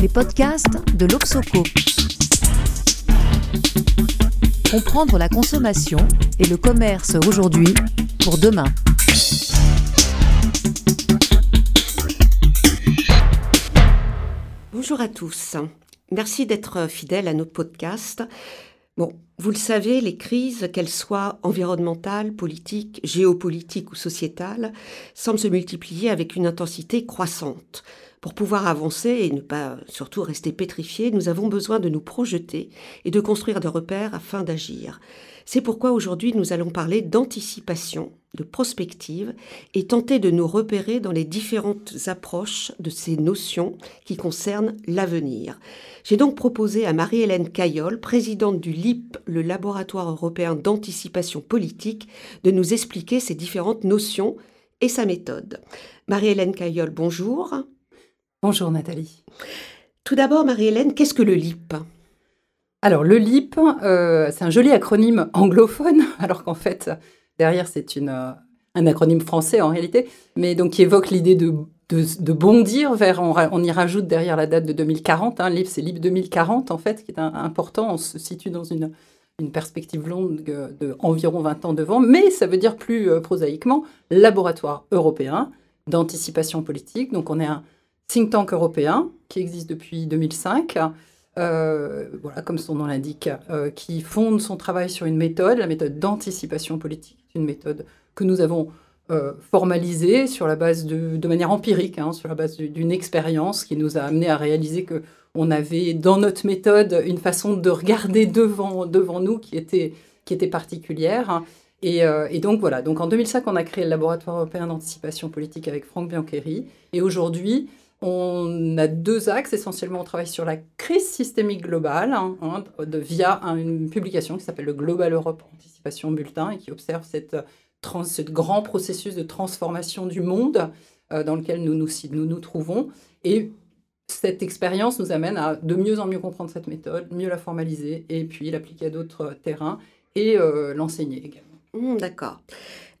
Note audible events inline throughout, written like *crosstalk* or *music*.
les podcasts de l'Obsoco. Comprendre la consommation et le commerce aujourd'hui pour demain. Bonjour à tous. Merci d'être fidèles à notre podcast. Bon, vous le savez, les crises, qu'elles soient environnementales, politiques, géopolitiques ou sociétales, semblent se multiplier avec une intensité croissante. Pour pouvoir avancer et ne pas surtout rester pétrifiés, nous avons besoin de nous projeter et de construire des repères afin d'agir. C'est pourquoi aujourd'hui nous allons parler d'anticipation, de prospective et tenter de nous repérer dans les différentes approches de ces notions qui concernent l'avenir. J'ai donc proposé à Marie-Hélène Caillol, présidente du LIP, le Laboratoire européen d'anticipation politique, de nous expliquer ces différentes notions et sa méthode. Marie-Hélène Caillol, bonjour. Bonjour Nathalie. Tout d'abord, Marie-Hélène, qu'est-ce que le LIP? Alors le LIP, euh, c'est un joli acronyme anglophone, *laughs* alors qu'en fait, derrière, c'est euh, un acronyme français en réalité, mais donc qui évoque l'idée de, de, bondir vers, on, y rajoute derrière la date de 2040, hein, LIP, c'est LIP 2040 en fait, qui est important, on se situe dans une, une perspective longue de environ 20 ans devant, mais ça veut dire plus euh, prosaïquement laboratoire européen d'anticipation politique, donc on est un think tank européen qui existe depuis 2005. Euh, voilà, comme son nom l'indique, euh, qui fonde son travail sur une méthode, la méthode d'anticipation politique, une méthode que nous avons euh, formalisée sur la base de, manière empirique, hein, sur la base d'une expérience qui nous a amené à réaliser que on avait dans notre méthode une façon de regarder devant, devant nous qui était, qui était particulière. Et, et, donc voilà, donc en 2005, on a créé le laboratoire européen d'anticipation politique avec Franck Biancheri. Et aujourd'hui, on a deux axes. Essentiellement, on travaille sur la crise systémique globale hein, hein, via une publication qui s'appelle le Global Europe Anticipation Bulletin et qui observe cette, ce grand processus de transformation du monde euh, dans lequel nous nous, trouvons. Et cette expérience nous amène à de mieux en mieux comprendre cette méthode, mieux la formaliser et puis l'appliquer à d'autres terrains et euh, l'enseigner également. Mmh, d'accord.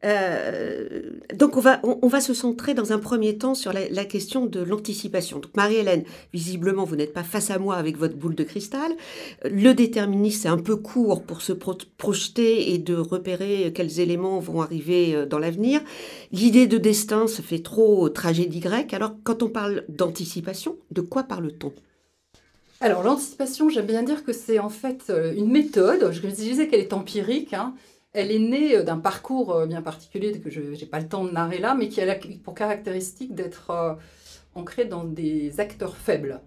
Euh, donc on va, on, va se centrer dans un premier temps sur la, question de l'anticipation. Donc Marie-Hélène, visiblement vous n'êtes pas face à moi avec votre boule de cristal. Le déterminisme c'est un peu court pour se projeter et de repérer quels éléments vont arriver euh, dans l'avenir. L'idée de destin se fait trop tragédie grecque. Alors quand on parle d'anticipation, de quoi parle-t-on? Alors l'anticipation, j'aime bien dire que c'est en fait euh, une méthode, je disais qu'elle est empirique, hein, elle est née euh, d'un parcours euh, bien particulier que je n'ai pas le temps de narrer là, mais qui a pour caractéristique d'être euh, ancré dans des acteurs faibles.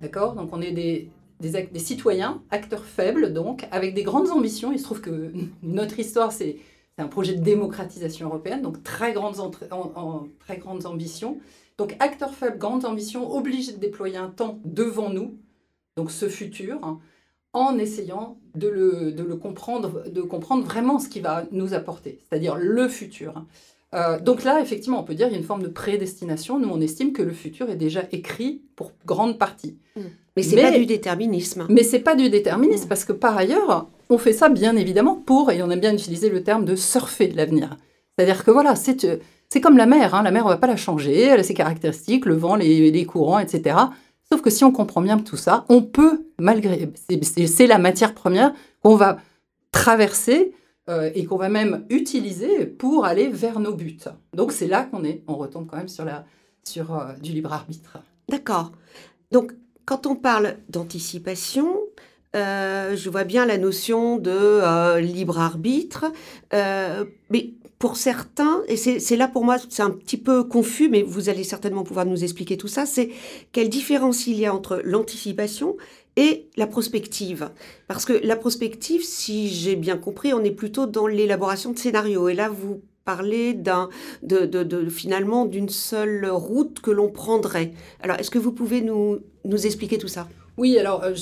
D'accord? Donc on est des, citoyens, acteurs faibles, donc, avec des grandes ambitions. Il se trouve que *laughs* notre histoire, c'est un projet de démocratisation européenne, donc très grandes, en, très grandes ambitions. Donc acteurs faibles, grandes ambitions, obligés de déployer un temps devant nous, donc ce futur, hein, en essayant de le, de le, comprendre, de comprendre vraiment ce qui va nous apporter, c'est-à-dire le futur. Euh, donc là, effectivement, on peut dire qu'il y a une forme de prédestination. Nous, on estime que le futur est déjà écrit pour grande partie. Mmh. Mais c'est pas du déterminisme. Mais c'est pas du déterminisme parce que par ailleurs, on fait ça bien évidemment pour, et on aime bien utiliser le terme de surfer l'avenir. C'est-à-dire que voilà, c'est c'est comme la mer. Hein. La mer, on va pas la changer. Elle a ses caractéristiques, le vent, les, les courants, etc. Sauf que si on comprend bien tout ça, on peut, malgré, c'est la matière première qu'on va traverser euh, et qu'on va même utiliser pour aller vers nos buts. Donc c'est là qu'on est, on retombe quand même sur, la, sur euh, du libre arbitre. D'accord. Donc quand on parle d'anticipation, euh, je vois bien la notion de libre arbitre, mais pour certains, et c'est là pour moi, c'est un petit peu confus, mais vous allez certainement pouvoir nous expliquer tout ça, c'est quelle différence il y a entre l'anticipation et la prospective. Parce que la prospective, si j'ai bien compris, on est plutôt dans l'élaboration de scénarios. Et là, vous parlez de, de, finalement d'une seule route que l'on prendrait. Alors, est-ce que vous pouvez nous, nous expliquer tout ça? Oui, alors euh,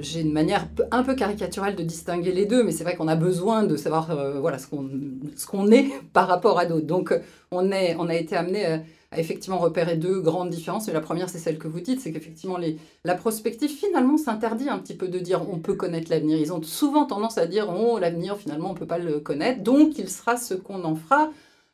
j'ai une manière un peu caricaturale de distinguer les deux, mais c'est vrai qu'on a besoin de savoir euh, voilà, ce qu'on est *laughs* par rapport à d'autres. Donc on, est, on a été amené à, effectivement repérer deux grandes différences. Et la première, c'est celle que vous dites, c'est qu'effectivement la prospective finalement s'interdit un petit peu de dire on peut connaître l'avenir. Ils ont souvent tendance à dire oh l'avenir finalement on ne peut pas le connaître, donc il sera ce qu'on en fera.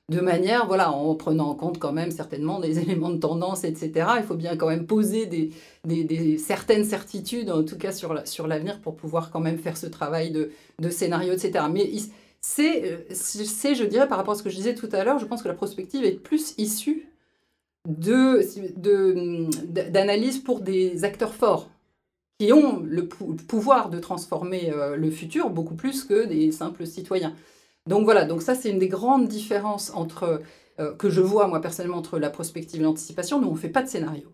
De manière, voilà, en prenant en compte quand même certainement des *laughs* éléments de tendance, etc. Il faut bien quand même poser des, certaines certitudes, en tout cas sur, l'avenir, pour pouvoir quand même faire ce travail de, scénario, etc. Mais c'est, c'est, je dirais, par rapport à ce que je disais tout à l'heure, je pense que la prospective est plus issue de, d'analyse pour des acteurs forts qui ont le, pouvoir de transformer euh, le futur beaucoup plus que des simples citoyens. Donc voilà, donc ça c'est une des grandes différences entre, euh, que je vois moi personnellement entre la prospective et l'anticipation. Nous on ne fait pas de scénario.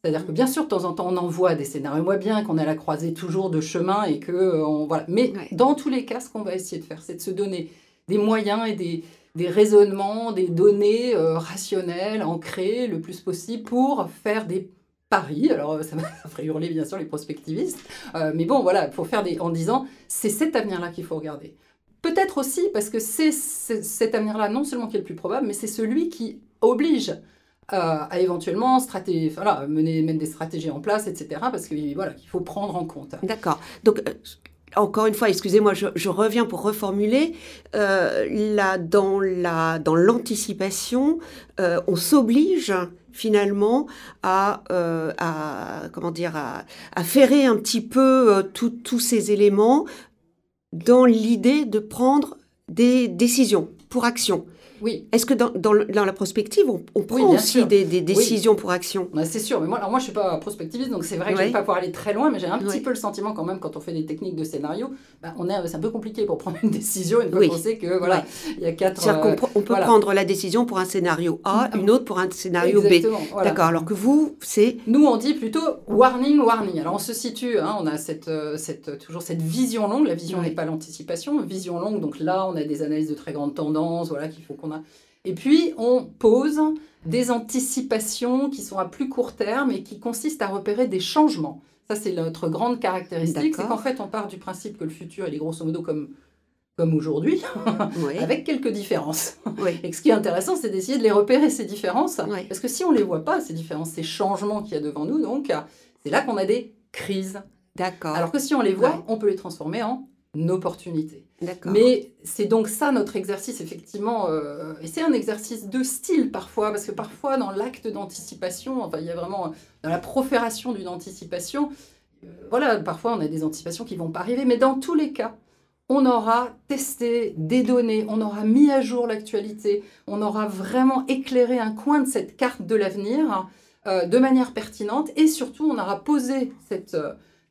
C'est-à-dire que bien sûr, de temps en temps, on envoie des scénarios. Moi, bien qu'on a la croisée toujours de chemin et que euh, on, voilà. Mais dans tous les cas, ce qu'on va essayer de faire, c'est de se donner des moyens et des, des raisonnements, des données euh, rationnelles, ancrées le plus possible pour faire des paris. Alors, ça, *laughs* ça ferait hurler bien sûr les prospectivistes. mais bon, voilà, il faut faire des en disant c'est cet avenir-là qu'il faut regarder. Peut-être aussi parce que c'est cet avenir-là, non seulement qui est le plus probable, mais c'est celui qui oblige euh, à éventuellement mener, mettre des stratégies en place, etc. Parce qu'il voilà, qu'il faut prendre en compte. D'accord. Donc, euh, encore une fois, excusez-moi, je, reviens pour reformuler. Euh, là, dans la dans l'anticipation, on s'oblige finalement à comment dire à, à, ferrer un petit peu tous ces éléments dans l'idée de prendre des décisions pour action. Oui. Est-ce que dans, dans, la prospective, on, prend aussi des, décisions pour action? C'est sûr, mais moi, alors moi je ne suis pas prospectiviste, donc c'est vrai que je ne vais pas pouvoir aller très loin, mais j'ai un petit peu le sentiment quand même, quand on fait des techniques de scénario, bah, on est, c'est un peu compliqué pour prendre une décision une fois qu'on sait que voilà, il y a quatre... C'est-à-dire qu'on euh, on peut prendre la décision pour un scénario A, mm. une autre pour un scénario B. D'accord, alors que vous, c'est... Nous, on dit plutôt warning, warning. Alors on se situe, hein, on a cette, euh, cette, toujours cette vision longue, la vision n'est pas l'anticipation, vision longue, donc là on a des analyses de très grande tendance, voilà, qu'il faut qu'on et puis, on pose des anticipations qui sont à plus court terme et qui consistent à repérer des changements. Ça, c'est notre grande caractéristique. C'est qu'en fait, on part du principe que le futur, il est grosso modo comme, comme aujourd'hui, *laughs* avec quelques différences. Et ce qui est intéressant, c'est d'essayer de les repérer, ces différences. Parce que si on ne les voit pas, ces différences, ces changements qu'il y a devant nous, donc, c'est là qu'on a des crises. D'accord. Alors que si on les voit, on peut les transformer en opportunité. Mais c'est donc ça notre exercice, effectivement. Euh, et c'est un exercice de style parfois, parce que parfois dans l'acte d'anticipation, enfin il y a vraiment dans la profération d'une anticipation, euh, voilà, parfois on a des anticipations qui vont pas arriver, mais dans tous les cas, on aura testé des données, on aura mis à jour l'actualité, on aura vraiment éclairé un coin de cette carte de l'avenir euh, de manière pertinente, et surtout on aura posé cette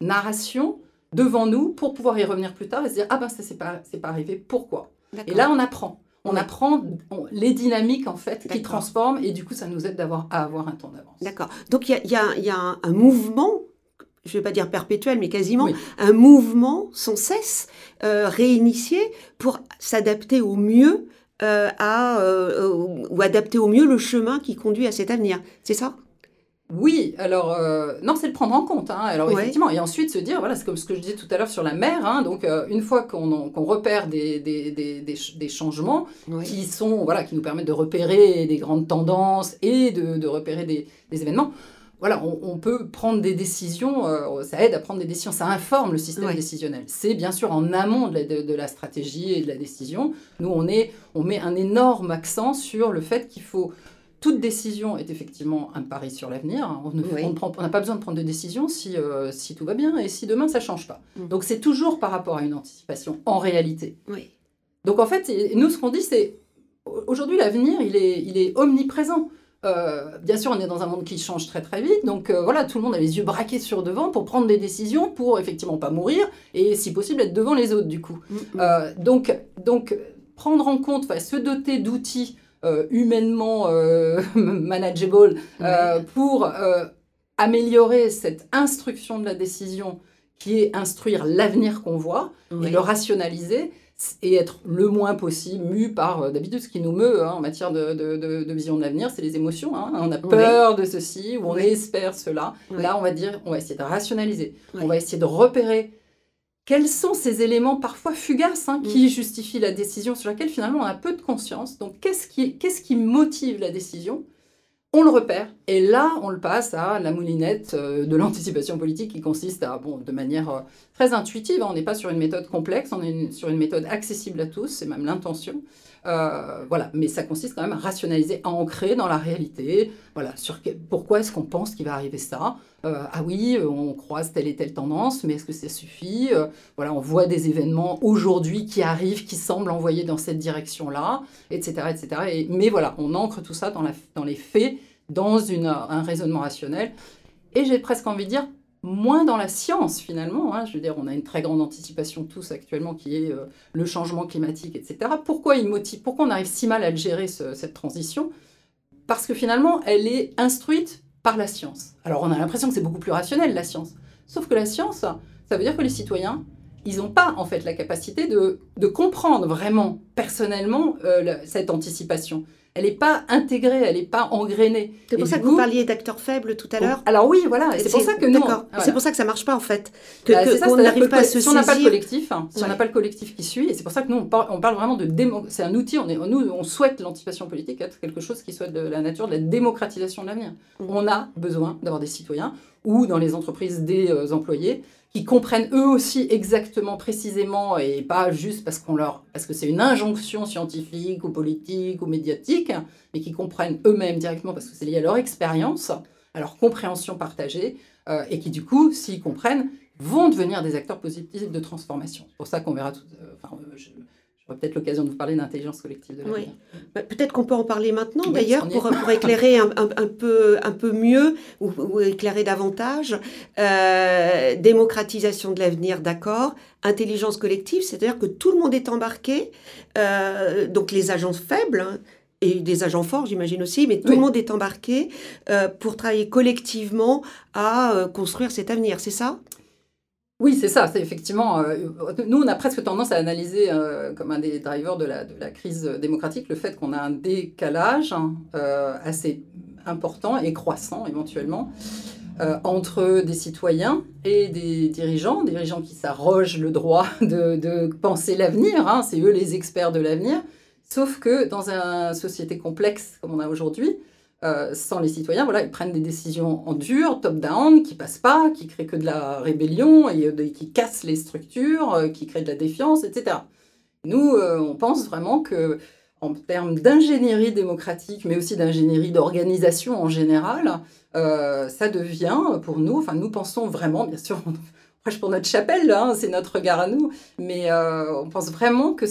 narration devant nous pour pouvoir y revenir plus tard et se dire ah ben ça c'est pas c'est pas arrivé. Pourquoi? Et là on apprend. On apprend les dynamiques en fait qui transforment et du coup ça nous aide d'avoir à avoir un temps d'avance. D'accord. Donc il y a, y a, y a un, mouvement je ne vais pas dire perpétuel, mais quasiment un mouvement sans cesse euh, réinitié pour s'adapter au mieux euh, à, euh, ou adapter au mieux le chemin qui conduit à cet avenir. C'est ça? Oui, alors, euh, non, c'est le prendre en compte. Hein. alors, effectivement, et ensuite se dire, voilà, c'est comme ce que je disais tout à l'heure sur la mer. Hein. donc, euh, une fois qu'on repère des, des, des, des changements qui, sont, voilà, qui nous permettent de repérer des grandes tendances et de, de repérer des, événements, voilà, on, peut prendre des décisions, euh, ça aide à prendre des décisions, ça informe le système décisionnel. C'est bien sûr en amont de la, de, de la, stratégie et de la décision. Nous, on, est, on met un énorme accent sur le fait qu'il faut toute décision est effectivement un pari sur l'avenir. On n'a pas besoin de prendre de décision si, euh, si tout va bien et si demain ça ne change pas. Mm. Donc c'est toujours par rapport à une anticipation en réalité. Oui. Donc en fait, nous ce qu'on dit c'est aujourd'hui l'avenir il est, il est omniprésent. Euh, bien sûr, on est dans un monde qui change très très vite, donc euh, voilà, tout le monde a les yeux braqués sur devant pour prendre des décisions, pour effectivement pas mourir et si possible être devant les autres du coup. Mm, mm. donc, donc prendre en compte, se doter d'outils humainement euh, *laughs* manageable euh, pour améliorer cette instruction de la décision qui est instruire l'avenir qu'on voit et le rationaliser et être le moins possible mu par d'habitude ce qui nous meut hein, en matière de, de, de, vision de l'avenir c'est les émotions hein. on a peur de ceci ou on espère cela. Là on va dire on va essayer de rationaliser. On va essayer de repérer quels sont ces éléments parfois fugaces hein, qui mm. justifient la décision sur laquelle finalement on a peu de conscience. Donc qu'est-ce qui, qu'est-ce qui motive la décision? On le repère et là on le passe à la moulinette euh, de l'anticipation politique qui consiste à, bon, de manière euh, très intuitive, hein, on n'est pas sur une méthode complexe, on est sur une méthode accessible à tous, c'est même l'intention, Euh, voilà, mais ça consiste quand même à rationaliser, à ancrer dans la réalité. Voilà, sur pourquoi est-ce qu'on pense qu'il va arriver ça? Euh, Ah oui, on croise telle et telle tendance, mais est-ce que ça suffit? Euh, Voilà, on voit des événements aujourd'hui qui arrivent, qui semblent envoyer dans cette direction-là, etc., etc. Et, mais voilà, on ancre tout ça dans, la, dans les faits, dans une, un raisonnement rationnel. Et j'ai presque envie de dire, moins dans la science finalement. Hein. Je veux dire, on a une très grande anticipation tous actuellement qui est euh, le changement climatique, etc. Pourquoi, il motive, pourquoi on arrive si mal à gérer, cette transition? Parce que finalement, elle est instruite par la science. Alors on a l'impression que c'est beaucoup plus rationnel, la science. Sauf que la science, ça veut dire que les citoyens, ils n'ont pas en fait la capacité de, de comprendre vraiment personnellement euh, cette anticipation elle n'est pas intégrée, elle n'est pas engrainée. C'est pour ça que vous parliez d'acteurs faibles tout à l'heure. Alors oui, voilà, c'est pour ça que. C'est pour ça que ça marche pas en fait. Que, bah, n'arrive pas à se Si on n'a pas le collectif, hein, si on n'a pas le collectif qui suit, et c'est pour ça que nous on parle, vraiment de démo... c'est un outil. On est, nous on souhaite l'anticipation politique être quelque chose qui soit de la nature de la démocratisation de l'avenir. Mm. On a besoin d'avoir des citoyens ou dans les entreprises des euh, employés qui comprennent eux aussi exactement, précisément, et pas juste parce qu'on leur, parce que c'est une injonction scientifique ou politique ou médiatique, mais qui comprennent eux-mêmes directement parce que c'est lié à leur expérience, à leur compréhension partagée, euh, et qui du coup, s'ils comprennent, vont devenir des acteurs positifs de transformation. C'est pour ça qu'on verra tout. Euh, je, peut-être l'occasion de vous parler d'intelligence collective de l'avenir. Oui. Bah, peut-être qu'on peut en parler maintenant, d'ailleurs, pour, pour, éclairer un, un, peu, un peu mieux ou, éclairer davantage. Euh, démocratisation de l'avenir, d'accord. Intelligence collective, c'est-à-dire que tout le monde est embarqué, euh, donc les agents faibles. Hein, et des agents forts, j'imagine aussi, mais tout le monde est embarqué euh, pour travailler collectivement à construire cet avenir, c'est ça? Oui, c'est ça. C'est effectivement. Euh, nous, on a presque tendance à analyser euh, comme un des drivers de la, de la crise démocratique le fait qu'on a un décalage hein, euh, assez important et croissant éventuellement entre des citoyens et des dirigeants, dirigeants qui s'arrogent le droit de, de penser l'avenir. Hein, c'est eux les experts de l'avenir. Sauf que dans une société complexe comme on a aujourd'hui, euh, sans les citoyens, voilà, ils prennent des décisions en dur, top-down, qui passent pas, qui créent que de la rébellion et euh, qui cassent les structures, euh, qui créent de la défiance, etc. Nous, on pense vraiment que en termes d'ingénierie démocratique, mais aussi d'ingénierie d'organisation en général, ça devient pour nous, enfin nous pensons vraiment, bien sûr, on *laughs* prêche pour notre chapelle, hein, c'est notre regard à nous, mais on pense vraiment que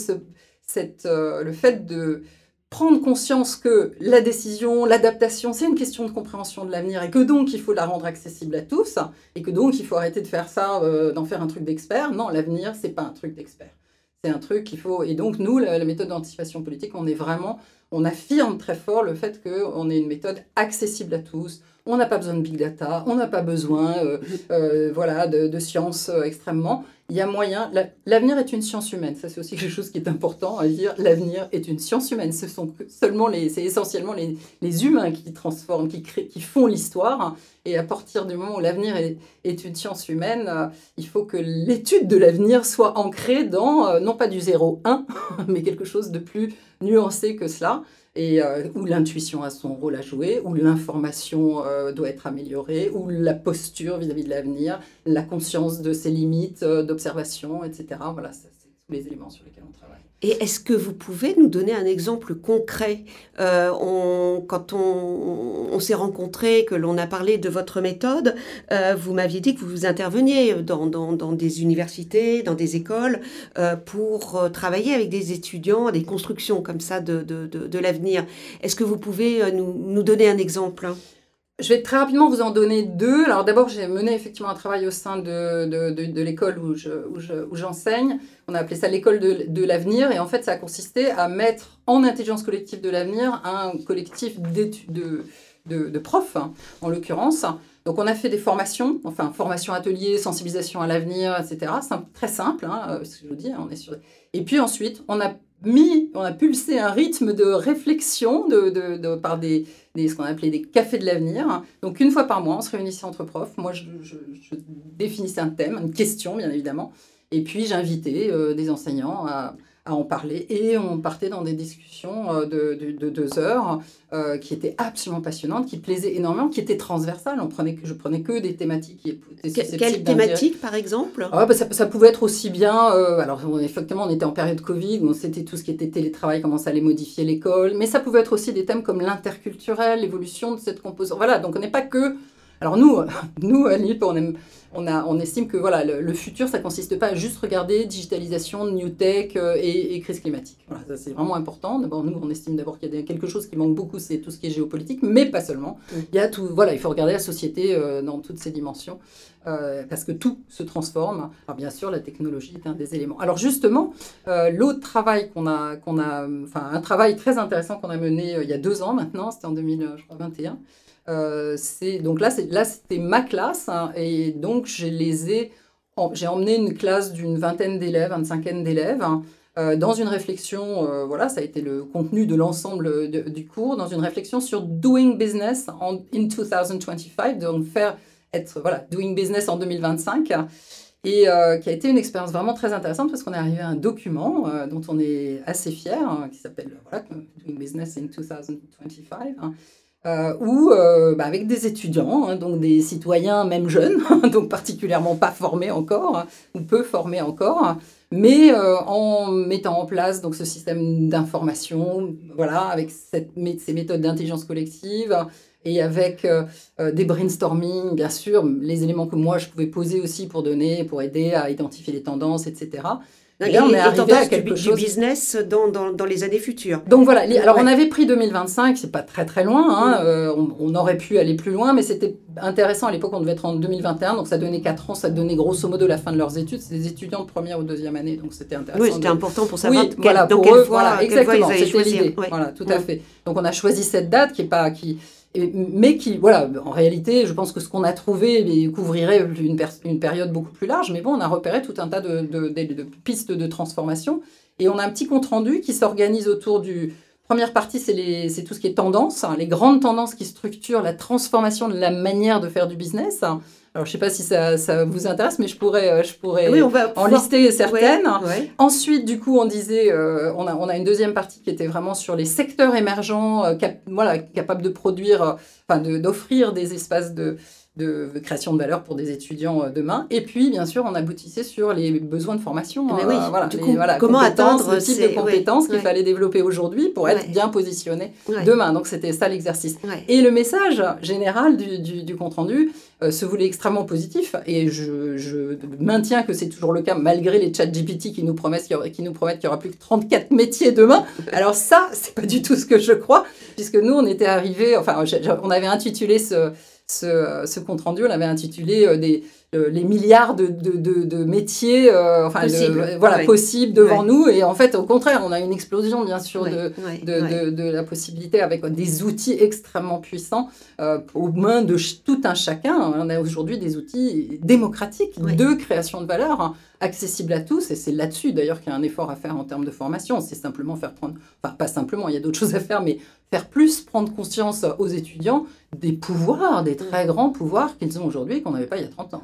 le fait de prendre conscience que la décision, l'adaptation, c'est une question de compréhension de l'avenir et que donc il faut la rendre accessible à tous et que donc il faut arrêter de faire ça, euh, d'en faire un truc d'expert. Non, l'avenir, c'est pas un truc d'expert. C'est un truc qu'il faut. Et donc, nous, la, méthode d'anticipation politique, on est vraiment. On affirme très fort le fait qu'on est une méthode accessible à tous. On n'a pas besoin de big data, on n'a pas besoin euh, euh, voilà, de, de science extrêmement il y a moyen. L'avenir est une science humaine. Ça, c'est aussi quelque chose qui est important à dire. L'avenir est une science humaine. Ce sont seulement les, c'est essentiellement les, humains qui transforment, qui créent, qui font l'histoire. Et à partir du moment où l'avenir est, est, une science humaine, euh, il faut que l'étude de l'avenir soit ancrée dans, euh, non pas du 0-1, *laughs* mais quelque chose de plus nuancé que cela et euh, où l'intuition a son rôle à jouer, où l'information euh, doit être améliorée, où la posture vis-à-vis de l'avenir, la conscience de ses limites euh, d'observation, etc. Voilà, c'est tous les éléments sur lesquels on travaille. Et est-ce que vous pouvez nous donner un exemple concret euh, Quand on, s'est rencontrés, que l'on a parlé de votre méthode, euh, vous m'aviez dit que vous interveniez dans, des universités, dans des écoles, euh, pour travailler avec des étudiants, des constructions comme ça de, de, de, de l'avenir. Est-ce que vous pouvez nous, nous donner un exemple? Je vais très rapidement vous en donner deux. Alors d'abord, j'ai mené effectivement un travail au sein de, de, de, l'école où, je, où, j'enseigne. On a appelé ça l'école de, l'avenir. Et en fait, ça a consisté à mettre en intelligence collective de l'avenir un collectif de, profs, hein, en l'occurrence. Donc on a fait des formations, enfin formation atelier, sensibilisation à l'avenir, etc. C'est très simple, hein, ce que je vous dis. Hein, on est sur... Et puis ensuite, on a mis, on a pulsé un rythme de réflexion de, de, par des, des, ce qu'on appelait des cafés de l'avenir. Donc une fois par mois, on se réunissait entre profs. Moi, je, je, définissais un thème, une question, bien évidemment. Et puis j'invitais euh, des enseignants à, à en parler. Et on partait dans des discussions euh, de, de, deux heures euh, qui étaient absolument passionnantes, qui plaisaient énormément, qui étaient transversales. On prenait, je prenais que des thématiques qui étaient Quelles thématiques, par exemple? Ah, bah, ça, pouvait être aussi bien... Euh, alors, effectivement, on était en période Covid, où c'était tout ce qui était télétravail, comment ça allait modifier l'école. Mais ça pouvait être aussi des thèmes comme l'interculturel, l'évolution de cette composante. Voilà, donc on n'est pas que... Alors nous, *laughs* nous à l'IP, on aime on, estime que voilà, le, futur, ça consiste pas à juste regarder digitalisation, new tech euh, et, crise climatique. Voilà, ça c'est vraiment important. D'abord, nous, on estime d'abord qu'il y a quelque chose qui manque beaucoup, c'est tout ce qui est géopolitique, mais pas seulement. Il y a tout, voilà, il faut regarder la société euh, dans toutes ses dimensions. Euh, parce que tout se transforme. Alors bien sûr, la technologie est un des éléments. Alors justement, l'autre travail qu'on a, qu'on a, enfin un travail très intéressant qu'on a mené il y a deux ans maintenant, c'était en 2021, euh, donc là, c'était ma classe hein, et donc j'ai emmené une classe d'une vingtaine d'élèves, une cinquaine d'élèves. Hein, euh, dans une réflexion, euh, voilà, ça a été le contenu de l'ensemble du cours, dans une réflexion sur doing business en in 2025, donc faire être voilà doing business en 2025 et qui a été une expérience vraiment très intéressante parce qu'on est arrivé à un document dont on est assez fier, hein, qui s'appelle voilà, Doing Business in 2025, euh, ou euh, bah, avec des étudiants, hein, donc des citoyens même jeunes, *laughs* donc particulièrement pas formés encore, hein, ou peu formés encore, mais euh, en mettant en place donc ce système d'information, voilà, avec ces méthodes d'intelligence collective et avec des brainstorming, bien sûr, les éléments que moi je pouvais poser aussi pour donner, pour aider à identifier les tendances, etc. Et là, on est arrivé à quelque du, chose... du business dans, dans, dans, les années futures. Donc voilà, alors on avait pris 2025, c'est pas très très loin, hein, mm. euh, on, aurait pu aller plus loin, mais c'était intéressant à l'époque, on devait être en 2021, donc ça donnait 4 ans, ça donnait grosso modo la fin de leurs études, c'est des étudiants de première ou deuxième année, donc c'était intéressant. Oui, c'était important pour savoir oui, voilà, dans quelle voie, exactement, c'était l'idée. Voilà, tout à fait. Donc on a choisi cette date qui est pas... Qui, mais qui, voilà, en réalité, je pense que ce qu'on a trouvé couvrirait une, période beaucoup plus large, mais bon, on a repéré tout un tas de, de, pistes de transformation, et on a un petit compte-rendu qui s'organise autour du... Première partie, c'est tout ce qui est tendance, hein, les grandes tendances qui structurent la transformation de la manière de faire du business. Alors, je ne sais pas si ça, ça, vous intéresse, mais je pourrais, euh, je pourrais oui, on va en lister certaines. Ensuite, du coup, on disait, euh, on, a, on a une deuxième partie qui était vraiment sur les secteurs émergents, euh, voilà, capables de produire, enfin, d'offrir des espaces de, de création de valeur pour des étudiants euh, demain. Et puis, bien sûr, on aboutissait sur les besoins de formation. Mais oui, euh, voilà, du coup, comment atteindre le type de compétences qu'il fallait développer aujourd'hui pour être bien positionné demain. Donc, c'était ça l'exercice. Et le message général du, du, compte-rendu euh, se voulait extrêmement positif. Et je, je maintiens que c'est toujours le cas, malgré les chats GPT qui nous promettent qu'il y, qu'il y aura plus que 34 *laughs* métiers demain. Alors ça, c'est pas du tout ce que je crois, puisque nous, on était arrivés, enfin, on avait intitulé ce ce, compte-rendu, on l'avait intitulé euh, des, les milliards de, de, métiers euh, enfin, voilà, possibles devant nous. Et en fait, au contraire, on a une explosion, bien sûr, de, de, la possibilité avec des outils extrêmement puissants euh, aux mains de tout un chacun. On a aujourd'hui des outils démocratiques de création de valeur. Hein, accessibles à tous, et c'est là-dessus d'ailleurs qu'il y a un effort à faire en termes de formation, c'est simplement faire prendre, enfin pas simplement, il y a d'autres *laughs* choses à faire, mais faire plus prendre conscience aux étudiants des pouvoirs, des très grands pouvoirs qu'ils ont aujourd'hui qu'on n'avait pas il y a 30 ans.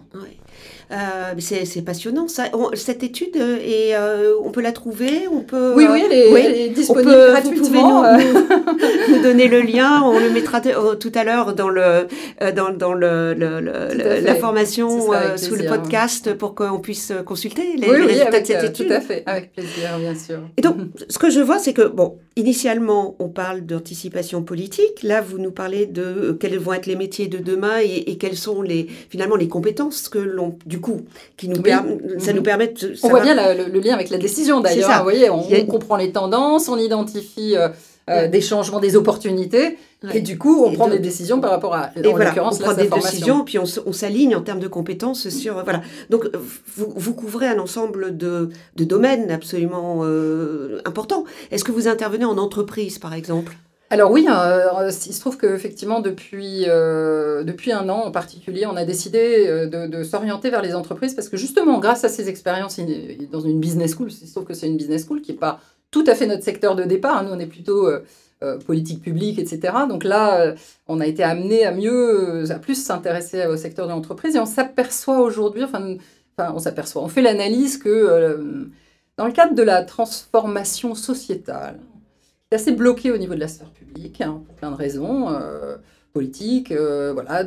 Euh, c'est passionnant ça. cette étude, euh, et, euh, on peut la trouver on peut, Oui, oui, elle est, disponible gratuitement. Vous pouvez *laughs* nous, donner le lien, on le mettra tout à l'heure dans, le, dans, dans le, la formation sous le podcast pour qu'on puisse consulter les, résultats de cette étude. Tout à fait, avec plaisir, bien sûr. Et donc, ce que je vois, c'est que, bon, initialement, on parle d'anticipation politique. Là, vous nous parlez de quels vont être les métiers de demain et, et quelles sont les, finalement les compétences que l'on, du coup, qui nous ça nous permet de On voit bien le, lien avec la décision d'ailleurs. Vous voyez, on, comprend les tendances, on identifie euh, euh, des changements, des opportunités. Et du coup, on prend des décisions par rapport à, en l'occurrence, on prend des décisions, puis on, s'aligne en termes de compétences sur, voilà. Donc, vous, vous couvrez un ensemble de, de domaines absolument euh, importants. Est-ce que vous intervenez en entreprise, par exemple? Alors oui, euh, il se trouve qu'effectivement, depuis, euh, depuis un an en particulier, on a décidé euh, de, s'orienter vers les entreprises parce que justement, grâce à ces expériences dans une business school, il se trouve que c'est une business school qui n'est pas tout à fait notre secteur de départ. Hein. nous, on est plutôt politique publique, etc. Donc là, on a été amené à mieux, à plus s'intéresser au secteur de l'entreprise et on s'aperçoit aujourd'hui, enfin, on s'aperçoit, on fait l'analyse que dans le cadre de la transformation sociétale, assez bloqué au niveau de la sphère publique, hein, pour plein de raisons, euh, politiques, euh, voilà.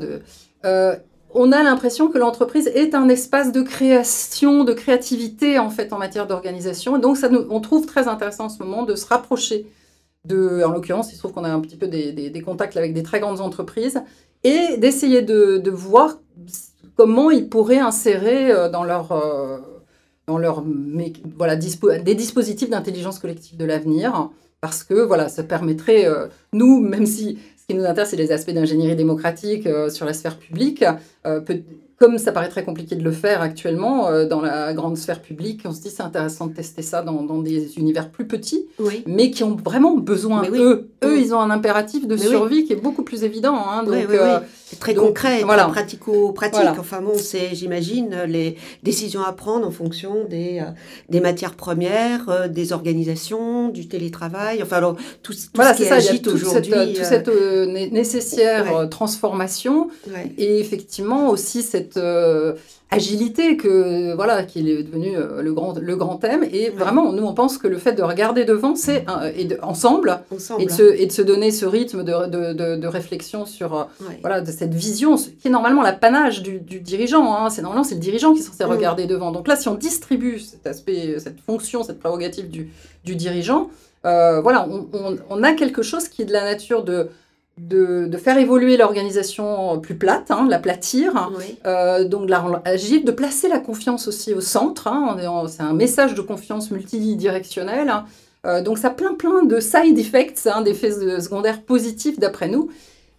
Euh, on a l'impression que l'entreprise est un espace de création, de créativité en fait en matière d'organisation. Donc on trouve très intéressant en ce moment de se rapprocher de, en l'occurrence, il se trouve qu'on a un petit peu des, contacts avec des très grandes entreprises et d'essayer de, voir comment ils pourraient insérer dans leur dans leur voilà des dispositifs d'intelligence collective de l'avenir parce que voilà, ça permettrait, euh, nous, même si ce qui nous intéresse, c'est les aspects d'ingénierie démocratique euh, sur la sphère publique, euh, peut, comme ça paraît très compliqué de le faire actuellement dans la grande sphère publique, on se dit c'est intéressant de tester ça dans, dans des univers plus petits, oui. mais qui ont vraiment besoin, oui. eux, eux, ils ont un impératif de mais survie oui. qui est beaucoup plus évident. Hein, donc, euh, c'est très donc, concret, voilà. pratico-pratique. Voilà. Enfin bon, c'est, j'imagine, les décisions à prendre en fonction des, euh, des matières premières, euh, des organisations, du télétravail, enfin alors, tout, tout voilà, ce qui ça, agite aujourd'hui. Toute cette, nécessaire transformation et effectivement aussi cette agilité que voilà qui est devenu euh, le grand le grand thème et vraiment nous on pense que le fait de regarder devant c'est et de, ensemble, ensemble, et de, se, et de se donner ce rythme de, de, de, de réflexion sur euh, ouais. voilà de cette vision qui est normalement l'apanage du, du, dirigeant hein. c'est normalement c'est le dirigeant qui est censé mmh. regarder devant donc là si on distribue cet aspect cette fonction cette prérogative du, du dirigeant euh, voilà on, on, on, a quelque chose qui est de la nature de de, de, faire évoluer l'organisation plus plate, hein, l'aplatir, oui. euh, donc de la rendre agile, de placer la confiance aussi au centre. Hein, c'est un message de confiance multidirectionnel. Hein, euh, donc ça a plein plein de side effects, hein, d'effets secondaires positifs d'après nous.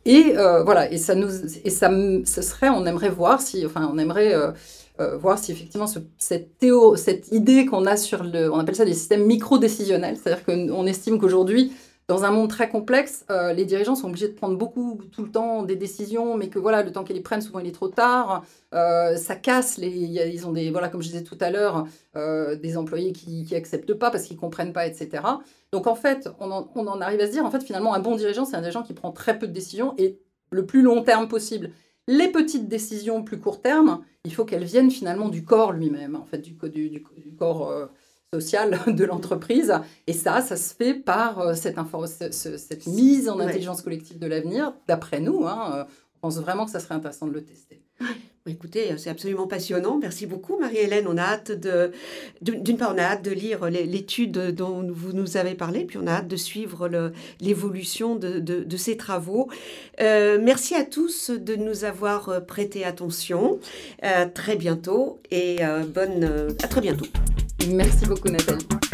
Et euh, voilà, et ça nous, et ça, ce serait, on aimerait voir si, enfin, on aimerait euh, voir si effectivement ce, cette, théo, cette idée qu'on a sur le, on appelle ça des systèmes micro-décisionnels, c'est-à-dire qu'on estime qu'aujourd'hui dans un monde très complexe, euh, les dirigeants sont obligés de prendre beaucoup, tout le temps, des décisions, mais que voilà, le temps qu'ils les prennent, souvent il est trop tard. Euh, ça casse. Les, ils ont des, voilà, comme je disais tout à l'heure, euh, des employés qui n'acceptent pas parce qu'ils comprennent pas, etc. Donc en fait, on en, arrive à se dire, en fait, finalement, un bon dirigeant, c'est un dirigeant qui prend très peu de décisions et le plus long terme possible. Les petites décisions plus court terme, il faut qu'elles viennent finalement du corps lui-même, en fait, du corps sociale *laughs* de l'entreprise. Et ça, ça se fait par euh, cette, cette mise en intelligence collective de l'avenir, d'après nous. Hein, on pense vraiment que ça serait intéressant de le tester. Écoutez, c'est absolument passionnant. Merci beaucoup, Marie-Hélène. On a hâte de, d'une part, on a hâte de lire l'étude dont vous nous avez parlé, puis on a hâte de suivre l'évolution de, de, de, ces travaux. Euh, merci à tous de nous avoir prêté attention. Euh, très bientôt et euh, bonne, à très bientôt. Merci beaucoup Nathalie.